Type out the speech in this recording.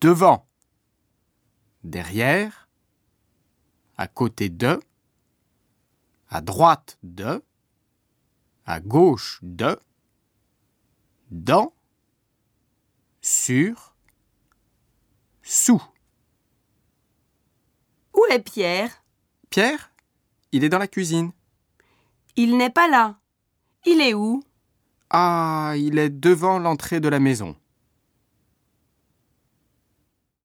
devant, derrière, à côté de, à droite de, à gauche de, dans, sur, sous. Où est Pierre? Pierre, il est dans la cuisine. Il n'est pas là. Il est où? Ah, il est devant l'entrée de la maison.